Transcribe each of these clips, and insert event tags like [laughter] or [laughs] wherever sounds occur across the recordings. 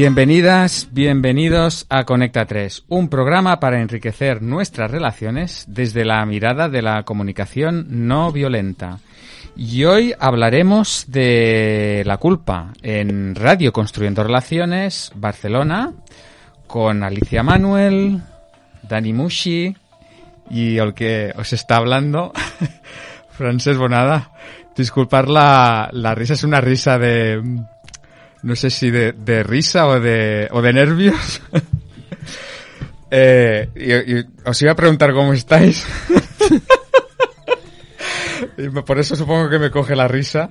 Bienvenidas, bienvenidos a Conecta 3, un programa para enriquecer nuestras relaciones desde la mirada de la comunicación no violenta. Y hoy hablaremos de la culpa en Radio Construyendo Relaciones, Barcelona, con Alicia Manuel, Dani Mushi y el que os está hablando, [laughs] Francés Bonada. Disculpar la, la risa, es una risa de no sé si de, de risa o de, o de nervios. [laughs] eh, y, y os iba a preguntar cómo estáis. [laughs] y por eso supongo que me coge la risa.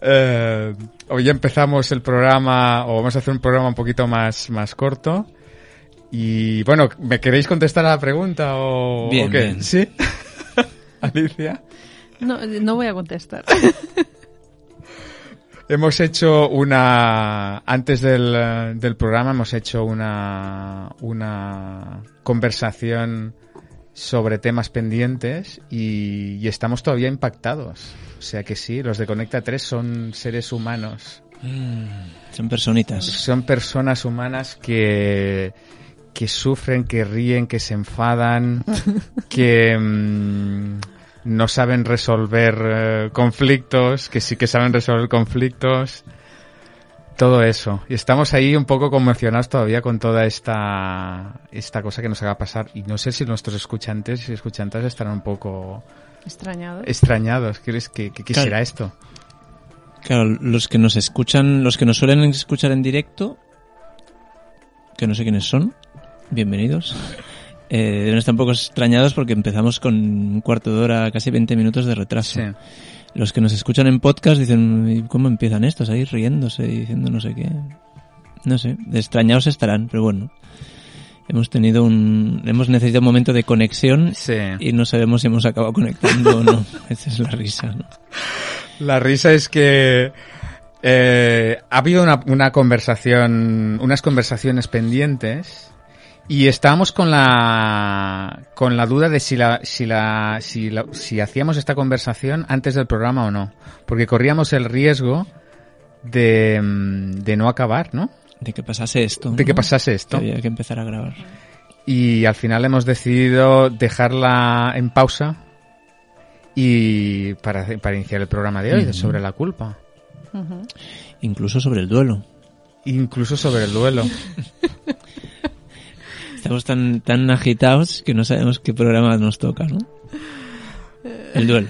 Eh, hoy empezamos el programa, o vamos a hacer un programa un poquito más, más corto. Y bueno, ¿me queréis contestar a la pregunta o, Bien, o qué? bien. ¿Sí? [laughs] Alicia. No, no voy a contestar. Hemos hecho una, antes del, del programa hemos hecho una, una conversación sobre temas pendientes y, y estamos todavía impactados. O sea que sí, los de Conecta 3 son seres humanos. Mm, son personitas. Son personas humanas que, que sufren, que ríen, que se enfadan, [laughs] que mm, no saben resolver eh, conflictos, que sí que saben resolver conflictos. Todo eso. Y estamos ahí un poco conmocionados todavía con toda esta, esta cosa que nos haga pasar. Y no sé si nuestros escuchantes y escuchantes estarán un poco Extrañado. extrañados. ¿Qué, es- qué- qué- qué Claro. será esto? Claro, los que nos escuchan, los que nos suelen escuchar en directo, que no sé quiénes son, bienvenidos. Eh, deben estar un poco extrañados porque empezamos con un cuarto de hora, casi 20 minutos de retraso. Sí. Los que nos escuchan en podcast dicen, "¿Y ¿cómo empiezan estos? Ahí riéndose y diciendo no sé qué. No sé, extrañados estarán, pero bueno. Hemos tenido un, hemos necesitado un momento de conexión Sí. y no sabemos si hemos acabado conectando o no. [laughs] Esa es la risa, ¿no? La risa es que eh, ha habido una, una conversación, unas conversaciones pendientes y estábamos con la con la duda de si la si la si la- si hacíamos esta conversación antes del programa o no, porque corríamos el riesgo de, de no acabar, ¿no? De que pasase esto. De que pasase Que esto. había que empezar a grabar. Y al final hemos decidido dejarla en pausa y para, para iniciar el programa de hoy, sobre la culpa. Incluso sobre el duelo. Incluso sobre el duelo. [laughs] Estamos tan, tan agitados que no sabemos qué programa nos toca, ¿no? El duelo.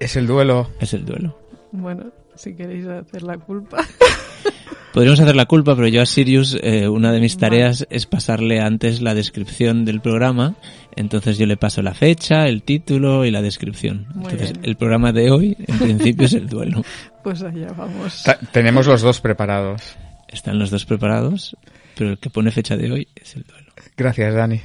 Es el duelo. Es el duelo. Bueno, si queréis hacer la culpa. [laughs] Podríamos hacer la culpa, pero yo a Sirius, eh, una de mis tareas es pasarle antes la descripción del programa. Entonces yo le paso la fecha, el título y la descripción. Muy Entonces bien. el programa de hoy, en principio, es el duelo. [laughs] Pues allá vamos. Ta- tenemos los dos preparados. Están los dos preparados, pero el que pone fecha de hoy es el duelo. Gracias, Dani.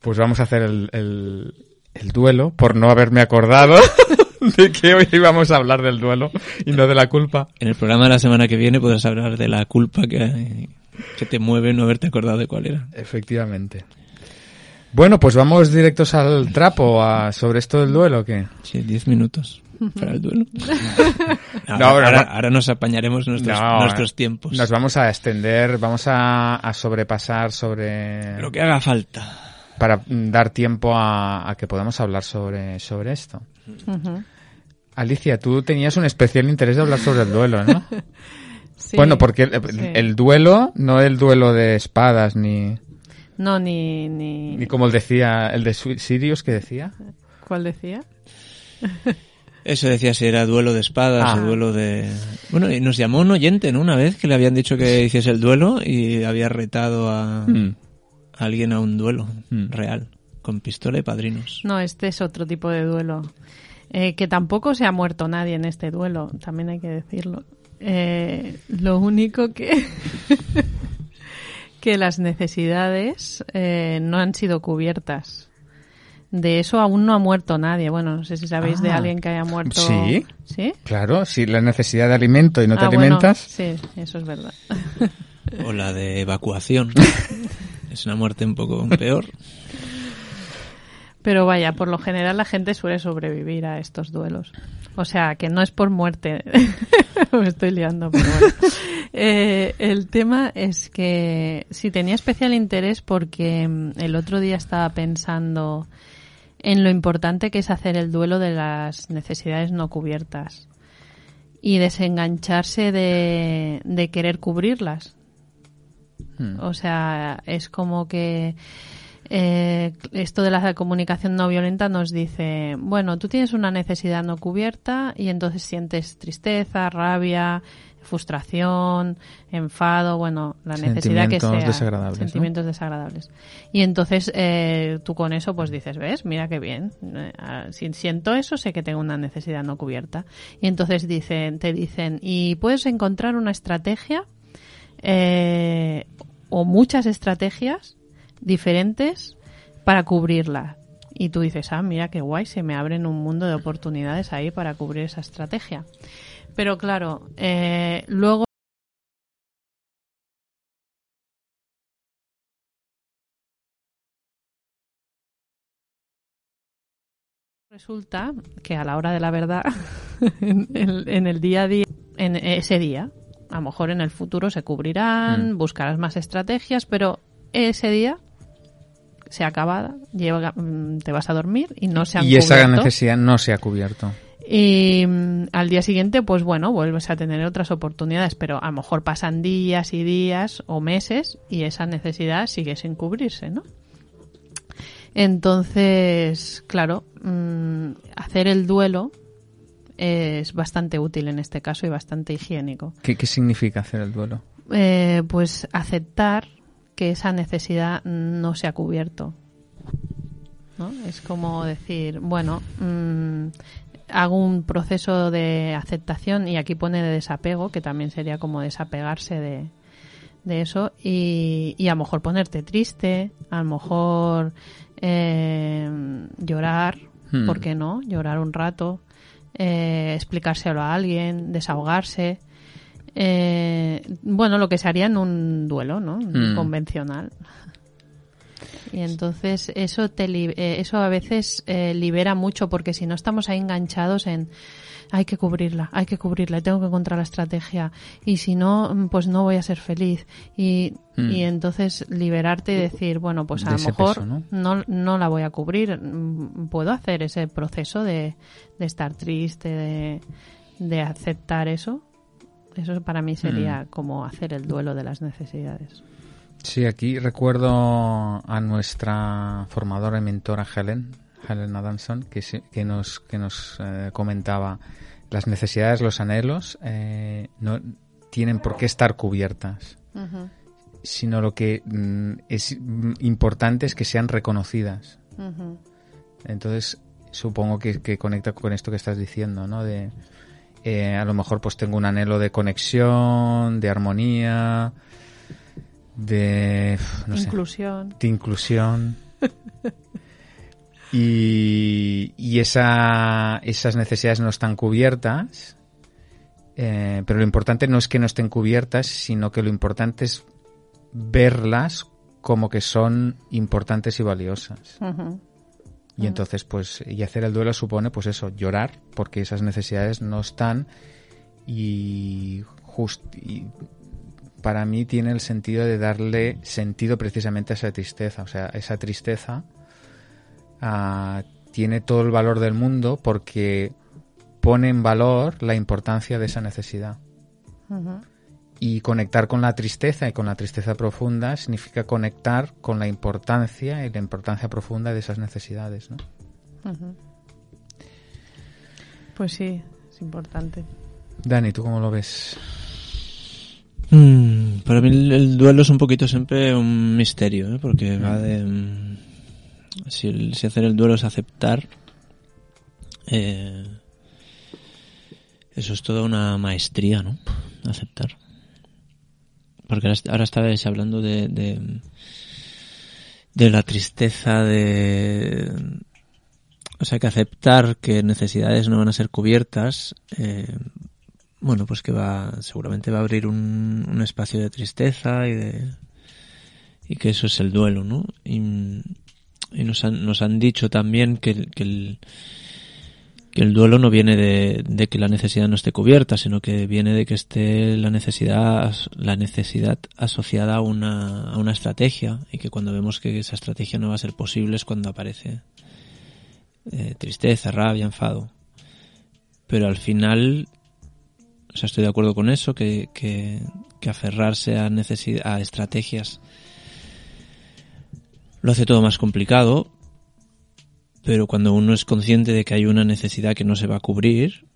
Pues vamos a hacer el, el, el duelo por no haberme acordado [laughs] de que hoy íbamos a hablar del duelo y no de la culpa. En el programa de la semana que viene podrás hablar de la culpa que, que te mueve no haberte acordado de cuál era. Efectivamente. Bueno, pues vamos directos al trapo a, sobre esto del duelo, ¿qué? Sí, 10 minutos para el duelo. [laughs] Ahora, No, ahora- no. ahora nos apañaremos nuestros, No, nuestros tiempos. Nos vamos a extender, vamos a, a sobrepasar sobre... Lo que haga falta. para mm, dar tiempo a, a que podamos hablar sobre, sobre esto. Ujú. Alicia, tú tenías un especial interés de hablar sobre el duelo, ¿no? [laughs] Sí. Bueno, porque el, Sí. el duelo, no el duelo de espadas, ni, No, ni, ni... ni como el decía, el de Sirius que decía. ¿Cuál decía? [laughs] Eso decía si era duelo de espadas Ah. o duelo de... Bueno, y nos llamó un oyente, ¿no? Una vez que le habían dicho que hiciese el duelo y había retado a, Mm. a alguien a un duelo Mm. real, con pistola y padrinos. No, este es otro tipo de duelo. Eh, que tampoco se ha muerto nadie en este duelo, también hay que decirlo. Eh, lo único que... [laughs] que las necesidades eh, no han sido cubiertas. De eso aún no ha muerto nadie. Bueno, no sé si sabéis de Ah. alguien que haya muerto. Sí. ¿Sí? Claro, si la necesidad de alimento y no te Ah, bueno, alimentas. sí, eso es verdad. O la de evacuación. [laughs] es una muerte un poco peor. Pero vaya, por lo general la gente suele sobrevivir a estos duelos. O sea, que no es por muerte. [laughs] Me estoy liando, pero bueno. Eh, el tema es que si tenía especial interés porque mm, el otro día estaba pensando en lo importante que es hacer el duelo de las necesidades no cubiertas y desengancharse de, de querer cubrirlas. Hmm. O sea, es como que eh, esto de la comunicación no violenta nos dice, bueno, tú tienes una necesidad no cubierta y entonces sientes tristeza, rabia, frustración, enfado, bueno, la necesidad que sea. Sentimientos desagradables, ¿no? Sentimientos desagradables. Y entonces eh, tú con eso pues dices, ves, mira qué bien. Eh, ah, si siento eso, sé que tengo una necesidad no cubierta. Y entonces dicen, te dicen, y puedes encontrar una estrategia eh, o muchas estrategias diferentes para cubrirla. Y tú dices, ah, mira qué guay, se me abren un mundo de oportunidades ahí para cubrir esa estrategia. Pero claro, eh, luego resulta que a la hora de la verdad, [laughs] en el, en el día a día, en ese día, a lo mejor en el futuro se cubrirán, Mm. buscarás más estrategias, pero ese día se acaba, llega, mm, te vas a dormir y no se han Y esa necesidad no se ha cubierto. Y mm, al día siguiente, pues bueno, vuelves a tener otras oportunidades, pero a lo mejor pasan días y días o meses y esa necesidad sigue sin cubrirse, ¿no? Entonces, claro, mm, hacer el duelo es bastante útil en este caso y bastante higiénico. ¿Qué, qué significa hacer el duelo? Eh, pues aceptar que esa necesidad no se ha cubierto. ¿no? Es como decir, bueno, mm, hago un proceso de aceptación y aquí pone de desapego, que también sería como desapegarse de, de eso y, y a lo mejor ponerte triste, a lo mejor eh, llorar, Hmm. ¿por qué no? Llorar un rato, eh, explicárselo a alguien, desahogarse. Eh, bueno, lo que se haría en un duelo, ¿no? Hmm. Convencional. Y entonces eso te li- eh, eso a veces eh, libera mucho porque si no estamos ahí enganchados en hay que cubrirla, hay que cubrirla, tengo que encontrar la estrategia y si no mm, pues no voy a ser feliz y, Mm. y entonces liberarte y decir bueno pues a De lo mejor peso, ¿no? no, no la voy a cubrir, mm, puedo hacer ese proceso de, de estar triste, de, de aceptar eso. Eso para mí sería como hacer el duelo de las necesidades. Sí, aquí recuerdo a nuestra formadora y mentora Helen, Helen Adamson, que, que nos, que nos eh, comentaba las necesidades, los anhelos, eh, no tienen por qué estar cubiertas, sino lo que mm, es mm, importante es que sean reconocidas. Entonces, supongo que, que conecta con esto que estás diciendo, ¿no? De, eh, a lo mejor pues tengo un anhelo de conexión, de armonía, de, no sé, Inclusión. de inclusión. [laughs] y y esa, esas necesidades no están cubiertas. eh, pero lo importante no es que no estén cubiertas, sino que lo importante es verlas como que son importantes y valiosas. Y entonces, pues, y hacer el duelo supone, pues eso, llorar, porque esas necesidades no están y, just, y para mí tiene el sentido de darle sentido precisamente a esa tristeza. O sea, esa tristeza ah, tiene todo el valor del mundo porque pone en valor la importancia de esa necesidad. Y conectar con la tristeza y con la tristeza profunda significa conectar con la importancia y la importancia profunda de esas necesidades, ¿no? Pues sí, es importante. Dani, ¿tú cómo lo ves? Mm, para mí el, el duelo es un poquito siempre un misterio, ¿eh? porque va de... mm, Si, el- si hacer el duelo es aceptar, eh, eso es toda una maestría, ¿no? Aceptar. Porque ahora, ahora estabais hablando de, de, de la tristeza, de... O sea, que aceptar que necesidades no van a ser cubiertas, eh, bueno, pues que va, seguramente va a abrir un, un espacio de tristeza y de, y que eso es el duelo, ¿no? Y, y nos han, nos han dicho también que, que el, que el duelo no viene de, de, que la necesidad no esté cubierta, sino que viene de que esté la necesidad, la necesidad asociada a una, a una estrategia y que cuando vemos que esa estrategia no va a ser posible es cuando aparece eh, tristeza, rabia, enfado. Pero al final, o sea, estoy de acuerdo con eso, que, que, que aferrarse a, a estrategias lo hace todo más complicado, pero cuando uno es consciente de que hay una necesidad que no se va a cubrir,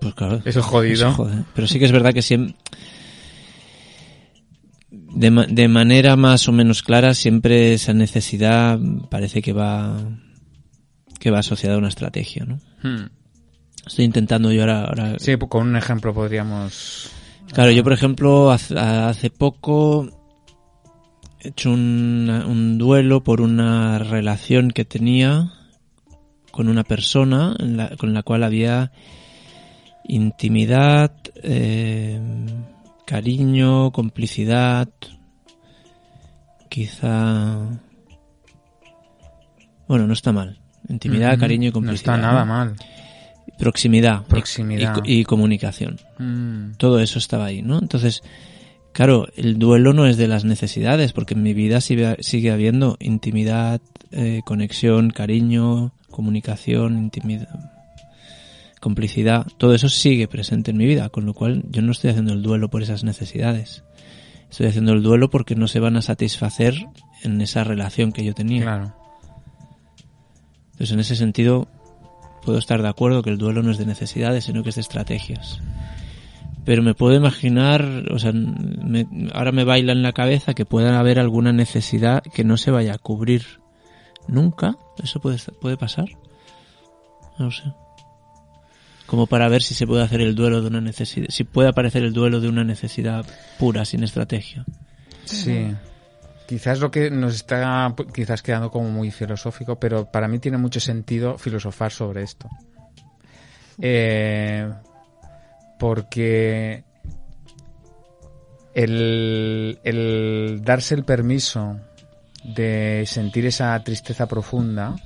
pues claro. Eso es jodido. Eso jode. Pero sí que es verdad que siempre. De, de, manera más o menos clara, siempre esa necesidad parece que va que va asociada a una estrategia, ¿no? Hmm. Estoy intentando yo ahora, ahora... Sí, con un ejemplo podríamos... Claro, yo por ejemplo hace, hace poco he hecho un, un, duelo por una relación que tenía con una persona en la, con la cual había intimidad, eh, cariño, complicidad, quizá... Bueno, no está mal. Intimidad, mm -hmm. cariño y complicidad. No está nada ¿no? mal. Proximidad. Proximidad. Y, y comunicación. Mm. Todo eso estaba ahí, ¿no? Entonces, claro, el duelo no es de las necesidades, porque en mi vida sigue, sigue habiendo intimidad, eh, conexión, cariño, comunicación, intimidad, complicidad. Todo eso sigue presente en mi vida, con lo cual yo no estoy haciendo el duelo por esas necesidades. Estoy haciendo el duelo porque no se van a satisfacer en esa relación que yo tenía. Claro. Entonces, en ese sentido, puedo estar de acuerdo que el duelo no es de necesidades, sino que es de estrategias. Pero me puedo imaginar, o sea, me, ahora me baila en la cabeza que pueda haber alguna necesidad que no se vaya a cubrir nunca. ¿Eso puede, puede pasar? No sé. Como para ver si se puede hacer el duelo de una necesidad, si puede aparecer el duelo de una necesidad pura, sin estrategia. Sí. Quizás lo que nos está quizás quedando como muy filosófico, pero para mí tiene mucho sentido filosofar sobre esto. Eh, porque el, el, darse el permiso de sentir esa tristeza profunda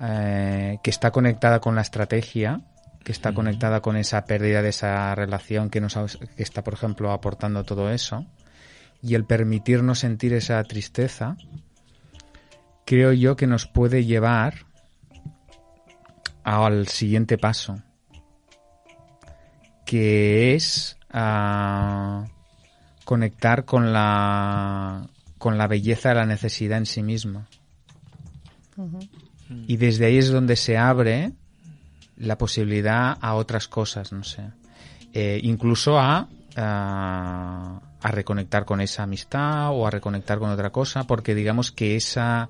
eh, que está conectada con la estrategia, que está conectada con esa pérdida de esa relación que nos que está, por ejemplo, aportando todo eso, y el permitirnos sentir esa tristeza, creo yo que nos puede llevar al siguiente paso, que es uh, conectar con la con la belleza de la necesidad en sí misma. Uh -huh. Y desde ahí es donde se abre la posibilidad a otras cosas, no sé. Eh, incluso a, a, a, reconectar con esa amistad o a reconectar con otra cosa, porque digamos que esa.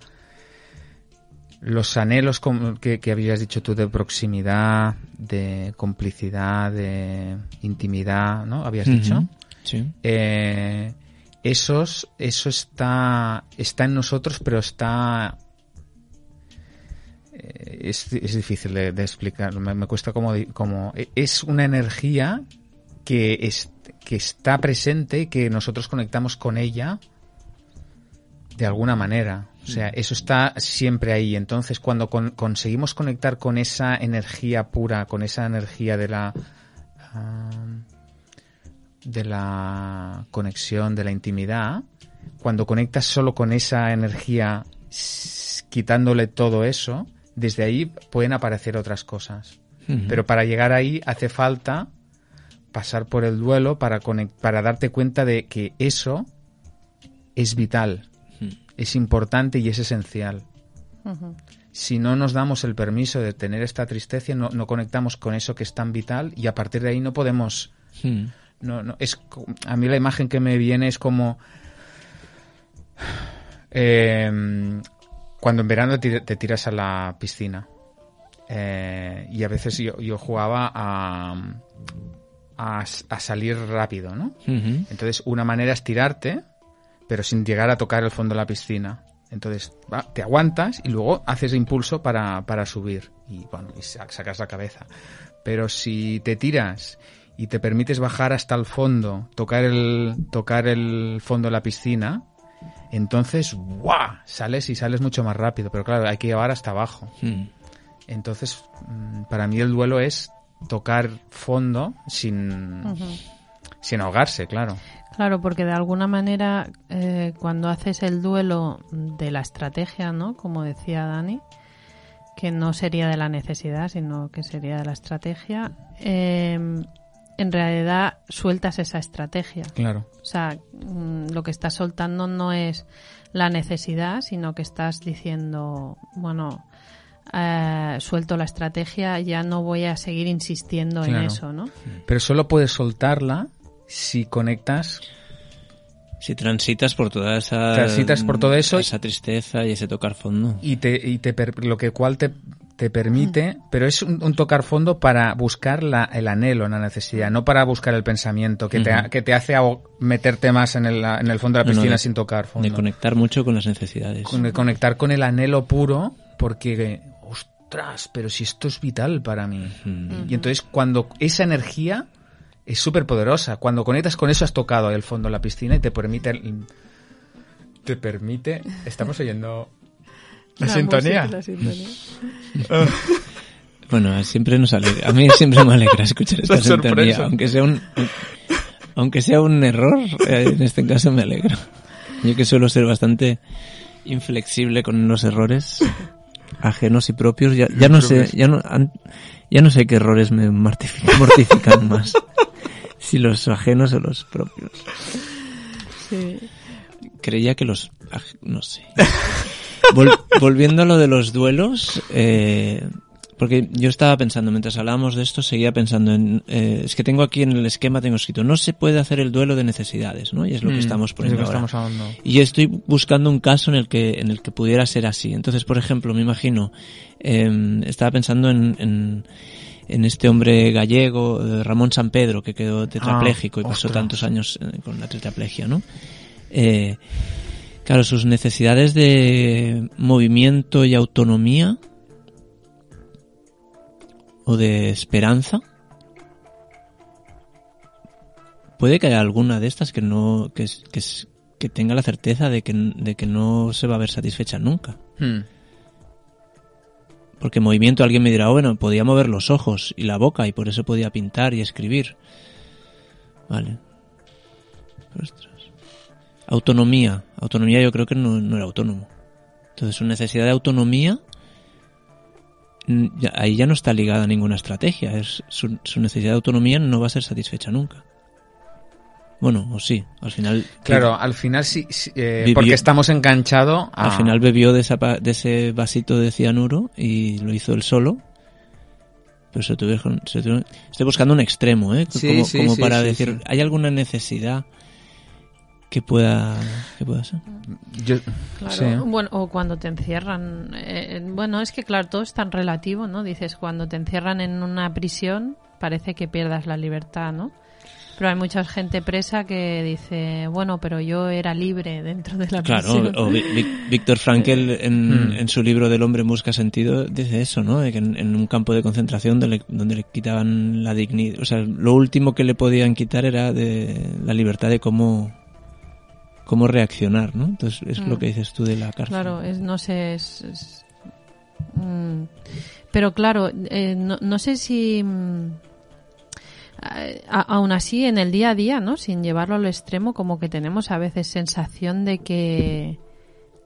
Los anhelos que, que habías dicho tú de proximidad, de complicidad, de intimidad, ¿no? Habías dicho. Sí. Eh, esos, eso está, está en nosotros, pero está eh, es, es, difícil de, de explicar, me, me, cuesta como, como... Es una energía que, es, que está presente y que nosotros conectamos con ella de alguna manera. O sea, eso está siempre ahí. Entonces, cuando con, conseguimos conectar con esa energía pura, con esa energía de la... Uh, de la conexión, de la intimidad, cuando conectas solo con esa energía, quitándole todo eso, desde ahí pueden aparecer otras cosas. Uh -huh. Pero para llegar ahí hace falta pasar por el duelo para, para darte cuenta de que eso es vital, uh -huh. es importante y es esencial. Uh -huh. Si no nos damos el permiso de tener esta tristeza, no, no, conectamos con eso que es tan vital y a partir de ahí no podemos... No, no, es, a mí la imagen que me viene es como... Eh, cuando en verano te tiras a la piscina. Eh, y a veces yo, yo jugaba a, a, a, salir rápido, ¿no? Uh -huh. Entonces, una manera es tirarte, pero sin llegar a tocar el fondo de la piscina. Entonces, va, te aguantas y luego haces impulso para, para subir. Y bueno, y sacas la cabeza. Pero si te tiras y te permites bajar hasta el fondo, tocar el, tocar el fondo de la piscina, Entonces, ¡guau! Sales y sales mucho más rápido, pero claro, hay que llevar hasta abajo. Mm. Entonces, mm, para mí el duelo es tocar fondo sin, sin ahogarse, claro. Claro, porque de alguna manera eh, cuando haces el duelo de la estrategia, ¿no? Como decía Dani, que no sería de la necesidad, sino que sería de la estrategia, eh, en realidad sueltas esa estrategia. Claro. O sea, mm, lo que estás soltando no es la necesidad, sino que estás diciendo, bueno, eh, suelto la estrategia, ya no voy a seguir insistiendo en eso, ¿no? Pero solo puedes soltarla si conectas Si transitas por toda esa... Transitas por todo eso Esa tristeza y ese tocar fondo. y te, y te per- lo que cual te, te permite, pero es un, un tocar fondo para buscar la, el anhelo, la necesidad, no para buscar el pensamiento que, te, que te hace meterte más en el, en el fondo de la No, no, piscina sin tocar fondo. De conectar mucho con las necesidades. Con- de conectar con el anhelo puro, porque, ostras, pero si esto es vital para mí. Y entonces cuando esa energía es súper poderosa, cuando conectas con eso has tocado el fondo de la piscina y te permite... Te permite... Estamos oyendo... La, sintonía. música, la sintonía. [laughs] Bueno, siempre nos alegra. A mí siempre me alegra escuchar [laughs] esta sintonía, sorpresa. aunque sea un aunque sea un error, eh, en este caso me alegra. Yo que suelo ser bastante inflexible con los errores ajenos y propios, ya, ya no sé, ya no an- ya no sé qué errores me [laughs] mortifican, más. [laughs] Si los ajenos o los propios. Sí. Creía que los... aj- no sé. Vol- volviendo a lo de los duelos, eh, porque yo estaba pensando, mientras hablábamos de esto, seguía pensando en... eh, es que tengo aquí en el esquema, tengo escrito, no se puede hacer el duelo de necesidades, ¿no? Y es lo que Mm, estamos es poniendo que ahora. estamos hablando. Y estoy buscando un caso en el que, en el que pudiera ser así. Entonces, por ejemplo, me imagino, eh, estaba pensando en, en, en este hombre gallego, eh, Ramón San Pedro, que quedó tetrapléjico y pasó ostras. tantos años eh, con la tetraplegia, ¿no? Eh, claro, sus necesidades de movimiento y autonomía o de esperanza. Puede que haya alguna de estas que no, que, es- que, es- que tenga la certeza de que, de que no se va a ver satisfecha nunca. Hmm. Porque movimiento alguien me dirá, "Oh, bueno, podía mover los ojos y la boca y por eso podía pintar y escribir. Vale. Ostras. Autonomía. Autonomía yo creo que no, no era autónomo. Entonces su necesidad de autonomía ahí ya no está ligada a ninguna estrategia. Es, su, su necesidad de autonomía no va a ser satisfecha nunca. Bueno, o sí. Al final... Claro, al final sí, sí, eh, porque estamos enganchados a... Al final bebió de, esa de ese vasito de cianuro y lo hizo él solo. Pero se tuvieron, se tuvieron- estoy buscando un extremo, ¿eh? Sí, como sí, como sí, para decir. ¿hay alguna necesidad que pueda, que pueda ser? Yo- Claro, sí. bueno, o cuando te encierran. eh, bueno, es que claro, todo es tan relativo, ¿no? Dices, cuando te encierran en una prisión, parece que pierdas la libertad, ¿no? Pero hay mucha gente presa que dice, bueno, pero yo era libre dentro de la Claro, prisión. o Vi- Vi- Víctor Frankel en, Mm. en su libro del hombre en busca sentido dice eso, ¿no? De que en, en un campo de concentración donde le, donde le quitaban la dignidad, o sea, lo último que le podían quitar era de la libertad de cómo cómo reaccionar, ¿no? Entonces es lo Mm. que dices tú de la cárcel. Claro, es, no sé, es... es- mm. pero claro, eh, no, no sé si... mm, a- aún así, en el día a día, ¿no? Sin llevarlo al extremo, como que tenemos a veces sensación de que,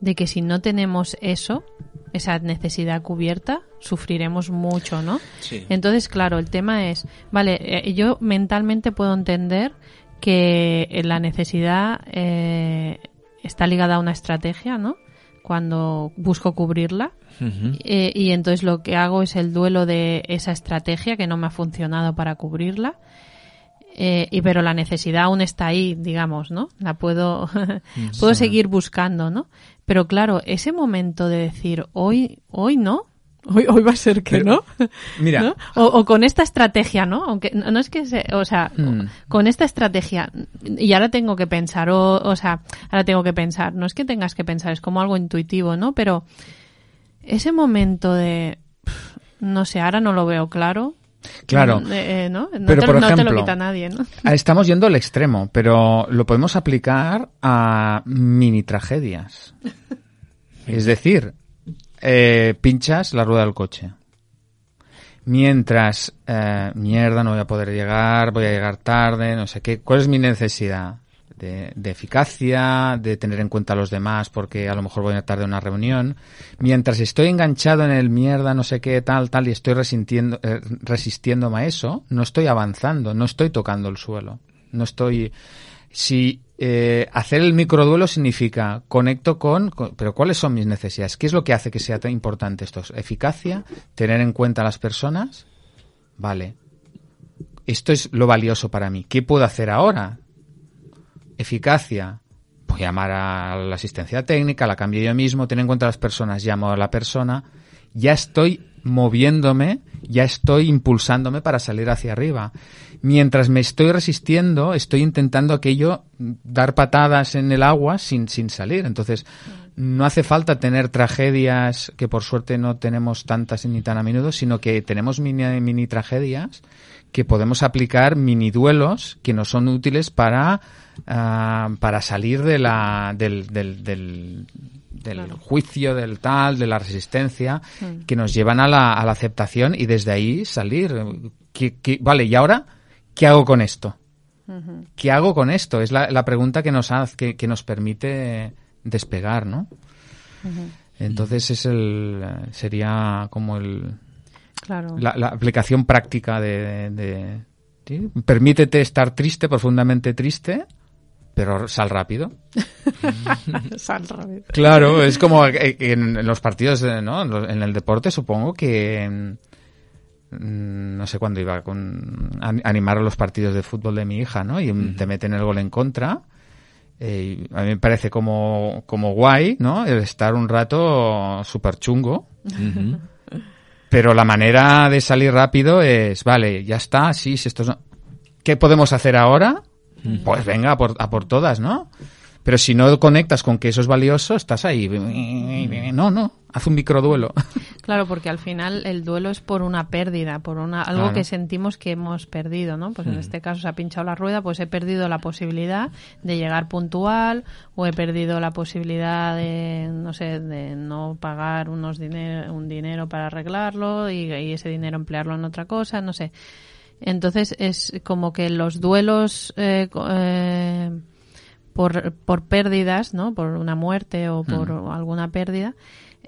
de que si no tenemos eso, esa necesidad cubierta, sufriremos mucho, ¿no? Sí. Entonces, claro, el tema es, vale, eh, yo mentalmente puedo entender que eh, la necesidad eh, está ligada a una estrategia, ¿no? Cuando busco cubrirla. Eh, y entonces lo que hago es el duelo de esa estrategia que no me ha funcionado para cubrirla. Eh, y pero la necesidad aún está ahí, digamos, ¿no? La puedo, [laughs] puedo seguir buscando, ¿no? Pero claro, ese momento de decir hoy, hoy no, hoy, hoy va a ser que Pero- no, Mira, ¿no? O, o con esta estrategia, ¿no? Aunque no, es que se, o sea, Mm. con esta estrategia y ahora tengo que pensar, o, o sea, ahora tengo que pensar, no es que tengas que pensar, es como algo intuitivo, ¿no? Pero ese momento de, no sé, ahora no lo veo claro, Claro. Mm, eh, eh, ¿no? No Pero, te, por no te lo ejemplo, quita nadie, ¿no? Ah, Estamos yendo al extremo, pero lo podemos aplicar a mini tragedias. [laughs] Es decir, eh, pinchas la rueda del coche. Mientras, eh, mierda, no voy a poder llegar, voy a llegar tarde, no sé qué. ¿Cuál es mi necesidad? De, de eficacia, de tener en cuenta a los demás porque a lo mejor voy a tarde a una reunión. Mientras estoy enganchado en el mierda, no sé qué, tal, tal, y estoy resintiendo, eh, resistiéndome a eso, no estoy avanzando, no estoy tocando el suelo. No estoy... Si eh, hacer el microduelo significa conecto con, Pero ¿cuáles son mis necesidades? ¿Qué es lo que hace que sea tan importante esto? ¿Eficacia? ¿Tener en cuenta a las personas? Vale. Esto es lo valioso para mí. ¿Qué puedo hacer ahora? Eficacia. Voy a llamar a la asistencia técnica, la cambio yo mismo, tener en cuenta a las personas, llamo a la persona. Ya estoy moviéndome, ya estoy impulsándome para salir hacia arriba. Mientras me estoy resistiendo, estoy intentando aquello, dar patadas en el agua sin, sin salir. Entonces, no hace falta tener tragedias, que por suerte no tenemos tantas ni tan a menudo, sino que tenemos mini, mini tragedias que podemos aplicar mini duelos que nos son útiles para, ah, para salir de la, del, del, del, del Claro. juicio, del tal, de la resistencia, Mm. que nos llevan a la, a la aceptación y desde ahí salir. ¿Qué- qué- vale, ¿y ahora qué hago con esto? ¿Qué hago con esto? Es la, la pregunta que nos hace, que, que nos permite despegar, ¿no? Entonces es el, sería como el, Claro. la, la aplicación práctica de, de- ¿sí? permítete estar triste, profundamente triste, pero sal rápido. [laughs] Sal rápido. Claro, es como eh, en, en los partidos, de- ¿no? En el deporte supongo que mm, no sé cuándo iba con a- animar a los partidos de fútbol de mi hija, ¿no? Y te meten el gol en contra. Eh, a mí me parece como, como guay, ¿no? El estar un rato súper chungo. Pero la manera de salir rápido es, vale, ya está, sí, si esto es... ¿Qué podemos hacer ahora? Pues venga, a por, a por todas, ¿no? Pero si no conectas con que eso es valioso, estás ahí. No, no, haz un microduelo. [laughs] Claro, porque al final el duelo es por una pérdida, por una algo Claro. que sentimos que hemos perdido, ¿no? Pues en este caso se ha pinchado la rueda, pues he perdido la posibilidad de llegar puntual o he perdido la posibilidad de, no sé, de no pagar unos un dinero para arreglarlo y, y ese dinero emplearlo en otra cosa, no sé. Entonces es como que los duelos eh, eh, por, por pérdidas, ¿no? Por una muerte o por alguna pérdida,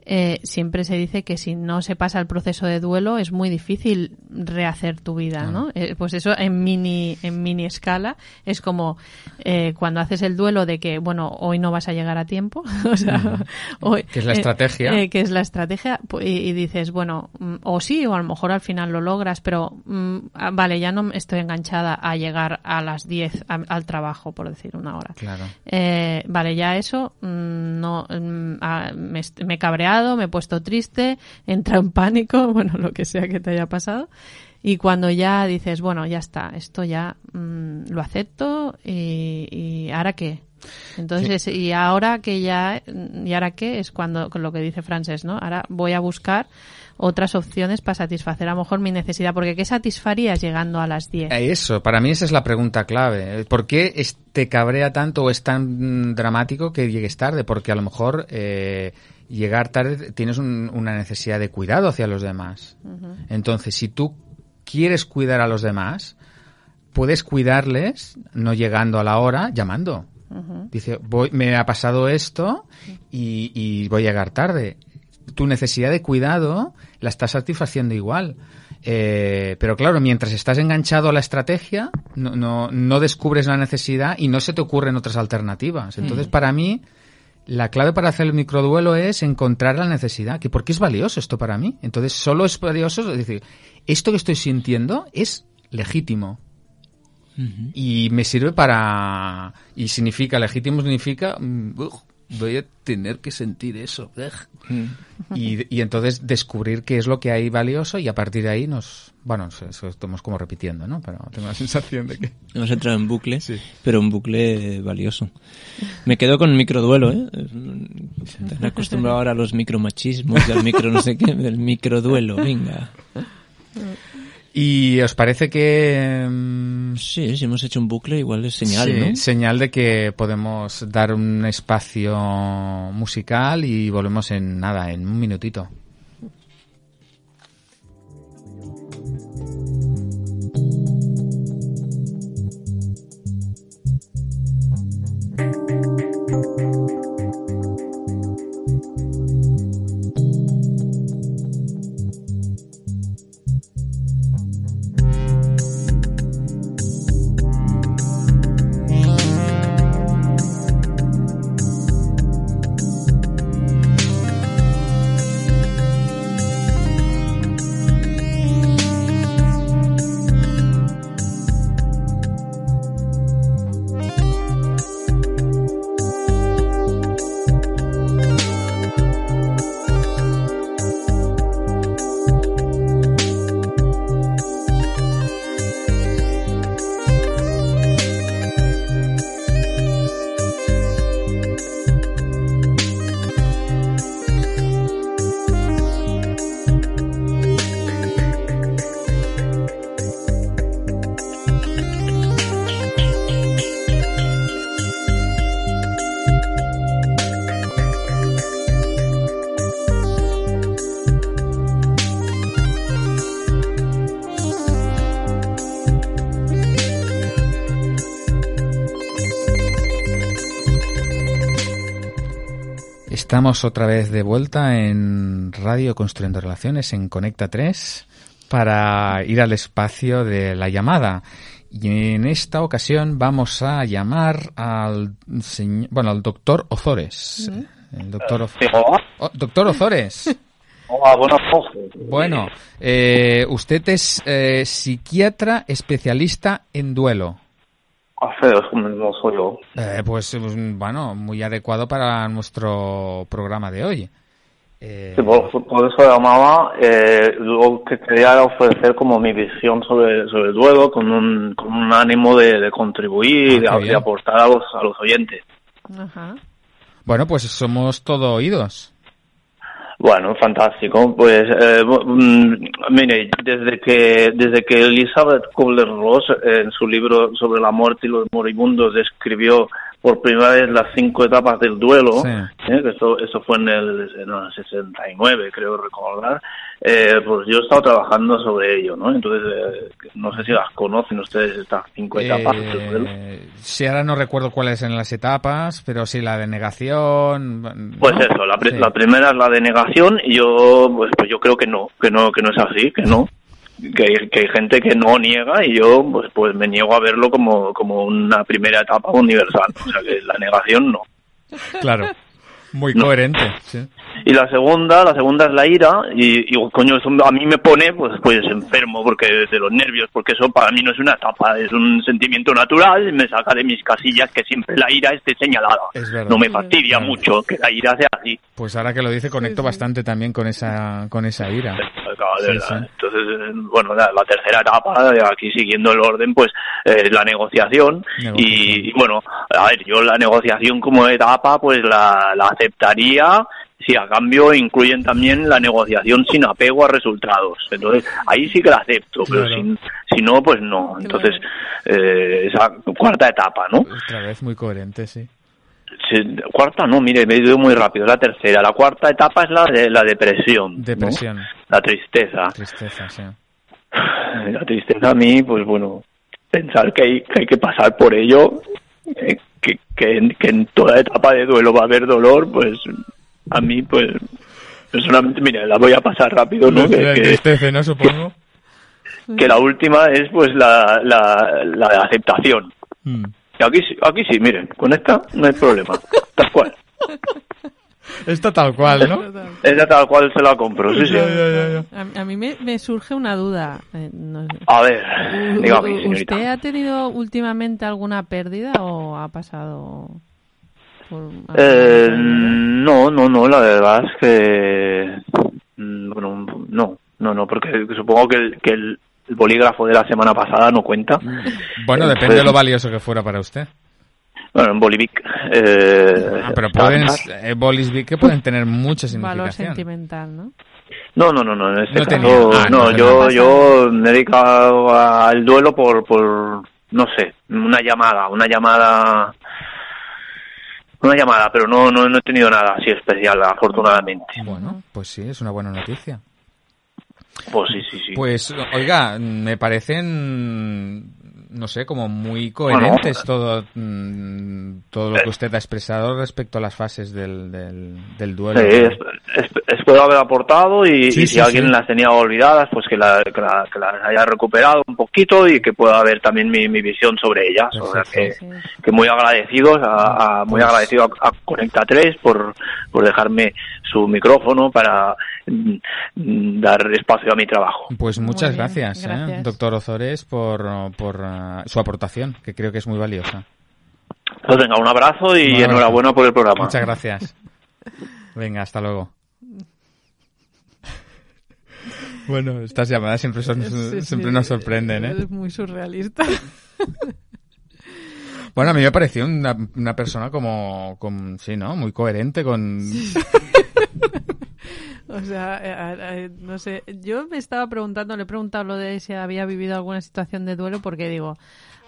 eh, siempre se dice que si no se pasa el proceso de duelo es muy difícil rehacer tu vida, ¿no? Eh, pues eso en mini en mini escala es como eh, cuando haces el duelo de que bueno hoy no vas a llegar a tiempo, [laughs] o sea, hoy- Que es la eh, estrategia. eh, que es la estrategia pu- y, y dices bueno mm, o sí o a lo mejor al final lo logras, pero mm, ah, vale ya no estoy enganchada a llegar a las 10 a- al trabajo por decir una hora. Claro. Eh, vale, ya eso, mm, no, mm, ah, me, me he cabreado, me he puesto triste, he entrado en pánico, [laughs] bueno, lo que sea que te haya pasado. Y cuando ya dices, bueno, ya está, esto ya mm, lo acepto y, y ¿ahora qué? Entonces, y ahora que ya, ¿y ahora qué? Es cuando, con lo que dice Frances, ¿no? Ahora voy a buscar otras opciones para satisfacer a lo mejor mi necesidad, porque ¿qué satisfarías llegando a las 10? Eh, Eso, para mí esa es la pregunta clave. ¿Por qué es- te cabrea tanto o es tan mm, dramático que llegues tarde? Porque a lo mejor eh, llegar tarde tienes un- una necesidad de cuidado hacia los demás. Entonces, si tú quieres cuidar a los demás, puedes cuidarles no llegando a la hora, llamando. Dice, voy, me ha pasado esto y, y voy a llegar tarde. Tu necesidad de cuidado la estás satisfaciendo igual. Eh, pero claro, mientras estás enganchado a la estrategia, no, no, no descubres la necesidad y no se te ocurren otras alternativas. Entonces, para mí, la clave para hacer el microduelo es encontrar la necesidad. Que ¿Por qué es valioso esto para mí? Entonces, solo es valioso, es decir, esto que estoy sintiendo es legítimo y me sirve para y significa legítimo significa mm, voy a tener que sentir eso ugh. y, y entonces descubrir qué es lo que hay valioso y a partir de ahí nos bueno eso, estamos como repitiendo no pero tengo la sensación de que Hemos entrado en bucle, pero un bucle valioso. Me quedo con microduelo, ¿eh? Me he acostumbrado ahora a los micromachismos, al micro no sé qué, del microduelo, venga. ¿Y os parece que... mm, Sí, si hemos hecho un bucle, igual es señal, sí, ¿no? señal de que podemos dar un espacio musical y volvemos en nada, en un minutito. Estamos otra vez de vuelta en Radio Construyendo Relaciones en Conecta 3 para ir al espacio de la llamada. Y en esta ocasión vamos a llamar al señor, bueno, al doctor Ozores. El doctor, Oz-. Oh, doctor Ozores. [laughs] Hola, buenas noches. Bueno, eh, usted es eh, psiquiatra especialista en duelo. Hace es como no soy yo. Eh, pues mm, bueno, muy adecuado para nuestro programa de hoy. Eh, Sí, por, por eso llamaba. Eh, lo que quería era ofrecer como mi visión sobre, sobre el duelo con un, con un ánimo de, de contribuir Ah, y de, de aportar a los, a los oyentes. Ajá. Bueno, pues somos todo oídos. Bueno, fantástico. Pues, eh, mm, mire, desde que, desde que Elizabeth Kubler-Ross en su libro sobre la muerte y los moribundos describió por primera vez las cinco etapas del duelo, Sí. eh, que eso, eso fue en el, en el 69, creo recordar, eh, pues yo he estado trabajando sobre ello, ¿no? Entonces, eh, no sé si las conocen ustedes estas cinco etapas del duelo. Eh, sí, ahora no recuerdo cuáles son las etapas, pero sí la de negación. ¿no? Pues eso, la, Sí. la primera es la de negación y yo, pues, pues yo creo que no, que no, que no es así, que no. Que hay, gente que no niega y yo, pues, pues me niego a verlo como, como una primera etapa universal. O sea que la negación no. Claro, muy No. coherente. sí. Y la segunda, la segunda es la ira y, y coño, eso a mí me pone pues, pues enfermo porque de los nervios, porque eso para mí no es una etapa, es un sentimiento natural y me saca de mis casillas que siempre la ira esté señalada. Es verdad. No me fastidia Claro. mucho que la ira sea así. Pues ahora que lo dice, conecto sí. bastante también con esa, con esa ira. Sí, sí. Entonces, bueno, la, la tercera etapa, aquí siguiendo el orden, pues eh, la negociación. Negociación. Y, y, bueno, a ver, yo la negociación como etapa, pues la, la aceptaría si a cambio incluyen también la negociación sin apego a resultados. Entonces, ahí sí que la acepto, pero Claro. si no, pues no. Entonces, eh, esa cuarta etapa, ¿no? Otra vez muy coherente, sí. Sí, cuarta no, mire, me he ido muy rápido, la tercera. La cuarta etapa es la de la depresión. ¿no? Depresión, La tristeza. tristeza, sí. La tristeza a mí, pues bueno, pensar que hay que, hay que pasar por ello, eh, que, que, en, que en toda etapa de duelo va a haber dolor, pues a mí, pues personalmente, mira, la voy a pasar rápido, ¿no? Que, que. Supongo. que la última es pues la, la, la aceptación. Mm. Y aquí, sí- aquí sí, miren, con esta no hay problema, tal cual. [laughs] Está tal cual, ¿no? Esa tal cual se la compro, sí, sí. Ya, ya, ya, ya. A, a mí me, me surge una duda. eh, no sé. A ver, dígame, señorita. ¿Usted ha tenido últimamente alguna pérdida o ha pasado por Eh, no, no, no, la verdad es que... mm, Bueno, no, no, no, porque supongo que el, que el, el bolígrafo de la semana pasada no cuenta. Bueno, depende de lo valioso que fuera para usted. Bueno, en Bolivic... Eh, Ah, pero pueden, eh, bolis vi que pueden tener mucha Valor significación. sentimental, ¿no? No, no, no, no, en este No caso. Ah, no, no, yo, yo me he dedicado al duelo por, por, no sé, una llamada, una llamada, una llamada, pero no, no, no he tenido nada así especial, afortunadamente. Bueno, pues sí, es una buena noticia. Pues sí, sí, sí. Pues, oiga, me parecen, no sé, como muy coherentes todo, mm, todo lo que usted ha expresado respecto a las fases del, del, del duelo. Sí, es- es- espero haber aportado y, Sí, y sí, si alguien sí. las tenía olvidadas, pues que, la- que, la- que las haya recuperado un poquito y que pueda ver también mi, mi visión sobre ellas. O sea que, Perfecto. Sí. que muy agradecidos, a, a- muy Pues- agradecido a, a Conecta 3 por, por dejarme su micrófono para mm, dar espacio a mi trabajo. Pues muchas Muy bien, gracias, ¿eh, gracias. doctor Ozores, por, por su aportación, que creo que es muy valiosa. Pues venga, un abrazo y Un abrazo. enhorabuena por el programa. Muchas gracias. Venga, hasta luego. [laughs] Bueno, estas llamadas siempre son Sí, siempre sí, nos sorprenden, ¿eh? Es muy surrealista. [laughs] Bueno, a mí me pareció una, una persona como, con, sí, ¿no? Muy coherente con... [laughs] [laughs] O sea, eh, eh, no sé, yo me estaba preguntando, le he preguntado lo de si había vivido alguna situación de duelo porque digo,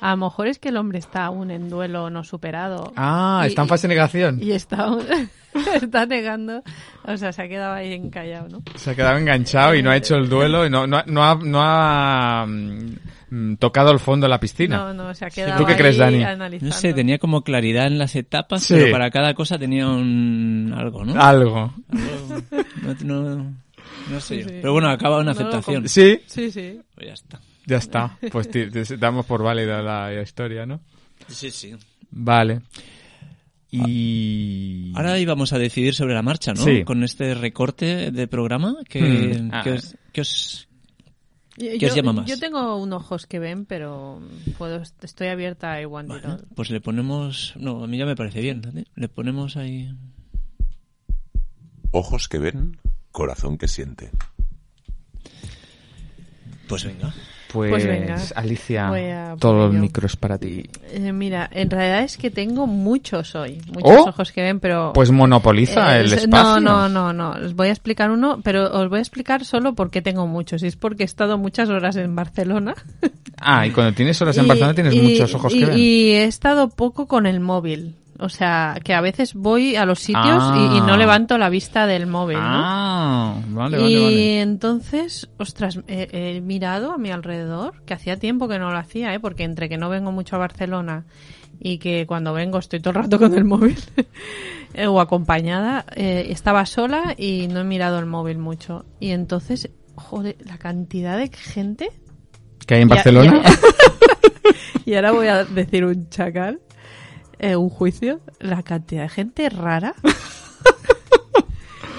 a lo mejor es que el hombre está aún en duelo no superado. Ah, Y- está en fase de negación. Y está, [laughs] está negando, o sea, se ha quedado ahí encallado, ¿no? Se ha quedado enganchado y no ha hecho el duelo y no, no, ha- no ha, no ha mm, tocado el fondo de la piscina. No, no, se ha quedado ¿Tú qué crees, ahí Dani? analizando. No sé, tenía como claridad en las etapas, Sí. pero para cada cosa tenía un algo, ¿no? Algo. Algo- no, no, no sé Sí, yo. sí. Pero bueno, acaba una aceptación. Sí, Sí, sí. Pues ya está. Ya está. Pues te- damos por válida la historia, ¿no? Sí, sí. Vale. Y... Ahora íbamos a decidir sobre la marcha, ¿no? Sí. Con este recorte de programa que, Hmm. que Ah. os, que os- Yo, ¿Qué os llama más? yo tengo un ojos que ven, pero puedo, estoy abierta a igual. Pues le ponemos... No, a mí ya me parece bien. Le ponemos ahí... Ojos que ven, corazón que siente. Pues venga. Pues, Pues venga, Alicia, por todo el micro es para ti. Eh, mira, en realidad es que tengo muchos hoy, muchos Oh, ojos que ven, pero... Pues monopoliza Eh, el es- espacio. No, no, no, no. Os voy a explicar uno, pero os voy a explicar solo porque tengo muchos. Y es porque he estado muchas horas en Barcelona. [laughs] Ah, y cuando tienes horas en Y- Barcelona tienes y- muchos ojos y, que ven. Y he estado poco con el móvil. O sea, que a veces voy a los sitios y, y no Ah. levanto la vista del móvil, ¿no? Ah, vale, y vale, entonces, ostras, he, he mirado a mi alrededor, que hacía tiempo que no lo hacía, ¿eh? porque entre que no vengo mucho a Barcelona y que cuando vengo estoy todo el rato con el móvil [laughs] eh, o acompañada, eh, estaba sola y no he mirado el móvil mucho. Y entonces, joder, la cantidad de gente... ¿Que hay en Barcelona? [laughs] y ahora voy a decir un chacal, eh, un juicio, la cantidad de gente rara. [laughs]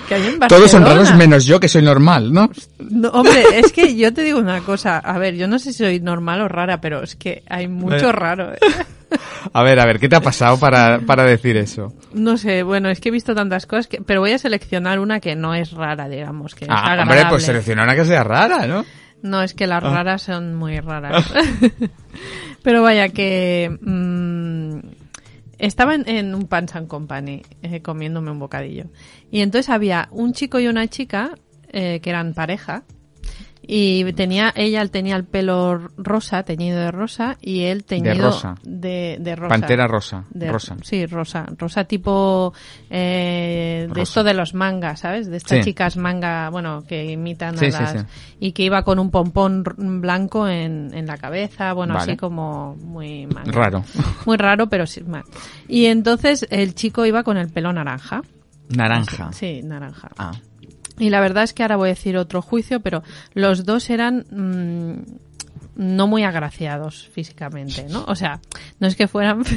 que hay en Barcelona. Todos son raros menos yo, que soy normal, ¿no? No, hombre, es que yo te digo una cosa. A ver, yo no sé si soy normal o rara, pero es que hay mucho Eh. raro. ¿eh? A ver, a ver, ¿qué te ha pasado para, para decir eso? No sé, bueno, es que he visto tantas cosas, que, pero voy a seleccionar una que no es rara, digamos, que es Ah, hombre, agradable. pues selecciona una que sea rara, ¿no? No, es que las Ah. raras son muy raras. [laughs] pero vaya que... mm, estaba en, un Pants and Company eh, comiéndome un bocadillo. Y entonces había un chico y una chica eh, que eran pareja. Y tenía, ella tenía el pelo rosa, teñido de rosa, y él teñido rosa. de, de rosa. Pantera rosa, De- rosa. Sí, rosa. Rosa tipo eh, de esto de los mangas, ¿sabes? De estas Sí. chicas manga, bueno, que imitan Sí, a las... sí. Y que iba con un pompón blanco en, en la cabeza, bueno, Vale. así como muy manga. Raro. Muy raro, pero sí. mal. Y entonces el chico iba con el pelo naranja. Naranja. Sí, naranja. Ah. Y la verdad es que ahora voy a decir otro juicio, pero los dos eran mm, no muy agraciados físicamente, ¿no? O sea, no es que fueran... [laughs]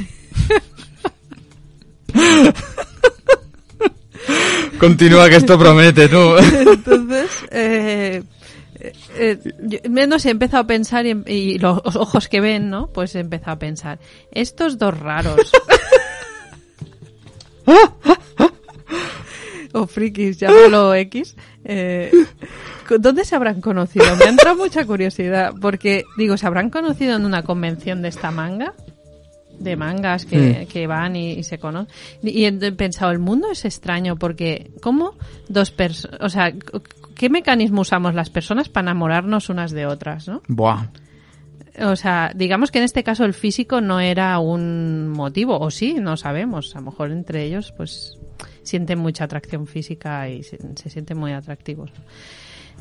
Continúa que esto promete, tú. [laughs] Entonces, eh, eh, eh, yo- me- no sé, he empezado a pensar y, y los ojos que ven, ¿no? Pues he empezado a pensar, estos dos raros. [laughs] o frikis, llámalo X. Eh, ¿Dónde se habrán conocido? Me ha entrado mucha curiosidad, porque, digo, ¿se habrán conocido en una convención de esta manga? de mangas que, que van y, y se conocen. Y he pensado, el mundo es extraño porque, ¿cómo dos personas, o sea, ¿qué mecanismo usamos las personas para enamorarnos unas de otras, no? Buah. O sea, digamos que en este caso el físico no era un motivo, o sí, no sabemos. A lo mejor entre ellos, pues, sienten mucha atracción física y se, se sienten muy atractivos.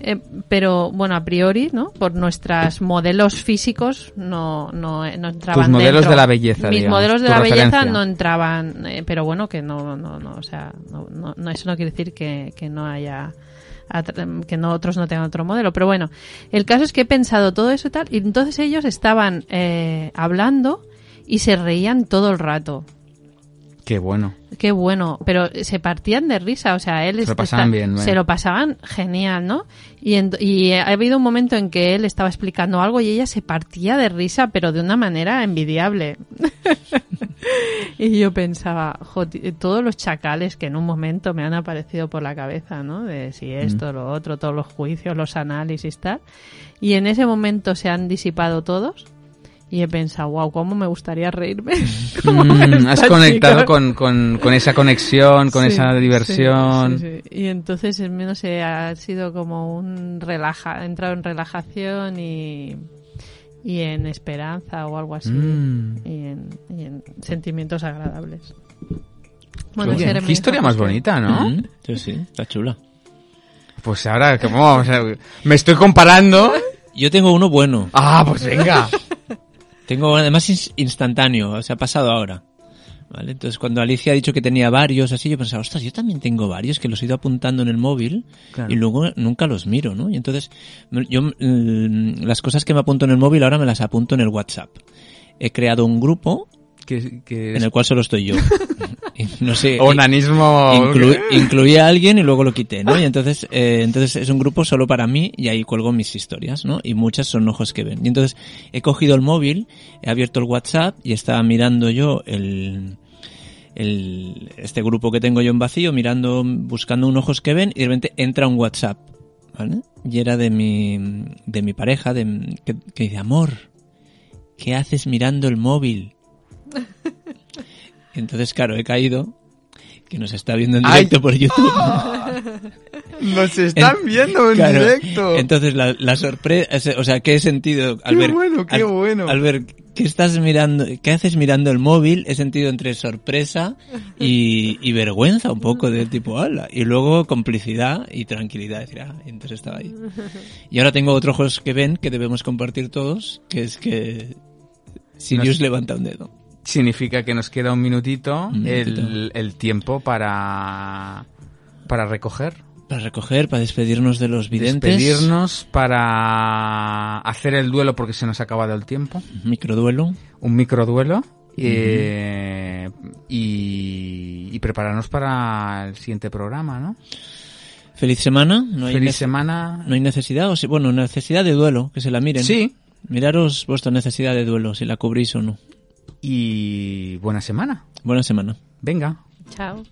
Eh, pero bueno, a priori, ¿no? Por nuestros modelos físicos no, no, no entraban Tus modelos dentro. de la belleza, Mis digamos, modelos de la belleza no entraban, eh, pero bueno, que no, no, no, o sea, no, no, no- eso no quiere decir que, que no haya que no otros no tengan otro modelo, pero bueno, el caso es que he pensado todo eso y tal, y entonces ellos estaban eh, hablando y se reían todo el rato. Qué bueno. Qué bueno, pero se partían de risa, o sea, él Se lo está- pasaban bien, se lo pasaban genial, ¿no? Y, en- y ha habido un momento en que él estaba explicando algo y ella se partía de risa, pero de una manera envidiable. [laughs] y yo pensaba, "Jo, ti- todos los chacales que en un momento me han aparecido por la cabeza, ¿no? De si esto, lo otro, todos los juicios, los análisis, tal. Y en ese momento se han disipado todos. Y he pensado, wow, cómo me gustaría reírme. [laughs] como Mm, esta has conectado chica". con, con, con esa conexión, con Sí, esa diversión. sí, sí, sí. Y entonces, no sé, ha sido como un relaja, he entrado en relajación y, y en esperanza o algo así. Mm. Y, en, y en sentimientos agradables. Bueno, Oye, qué historia más bonita, ¿no? Mm, Sí, sí, está chula. Pues ahora, ¿cómo vamos a- Me estoy comparando. Yo tengo uno bueno. Ah, pues venga. [laughs] Tengo además ins- instantáneo, o sea, ha pasado ahora. ¿Vale? Entonces, cuando Alicia ha dicho que tenía varios, así, yo pensaba, ostras, yo también tengo varios que los he ido apuntando en el móvil Claro. y luego nunca los miro, ¿no? Y entonces, yo, mm, las cosas que me apunto en el móvil ahora me las apunto en el WhatsApp. He creado un grupo Que, que en el cual solo estoy yo. [laughs] No sé. Onanismo. Inclu- incluí a alguien y luego lo quité, ¿no? Y entonces, eh, entonces es un grupo solo para mí y ahí cuelgo mis historias, ¿no? Y muchas son ojos que ven. Y entonces he cogido el móvil, he abierto el WhatsApp y estaba mirando yo el, el, este grupo que tengo yo en vacío, mirando, buscando un ojos que ven y de repente entra un WhatsApp, ¿vale? Y era de mi, de mi pareja, de, que, que dice, amor, ¿qué haces mirando el móvil? [laughs] Entonces, claro, he caído, que nos está viendo en Ay. directo por YouTube. [laughs] Nos están En- viendo en Claro. directo. Entonces, la, la sorpresa, o sea, ¿qué he sentido al Qué ver, bueno, qué al, bueno. al ver qué estás mirando, qué haces mirando el móvil? He sentido entre sorpresa y, y vergüenza un poco de tipo, ala. Y luego complicidad y tranquilidad. Decir, ah, entonces estaba ahí. Y ahora tengo otros ojos que ven que debemos compartir todos, que es que Sirius Nos- levanta un dedo. Significa que nos queda un minutito, Un minutito. El, el tiempo para, para recoger, Para recoger, para despedirnos de los videntes. despedirnos, para hacer el duelo porque se nos ha acabado el tiempo, Microduelo. un microduelo eh, y, y prepararnos para el siguiente programa, ¿no? Feliz semana. No hay, Feliz semana. no hay necesidad, o si- bueno, necesidad de duelo, que se la miren. Sí, Miraros vuestra necesidad de duelo, si la cubrís o no. Y buena semana. Buena semana. Venga. Chao.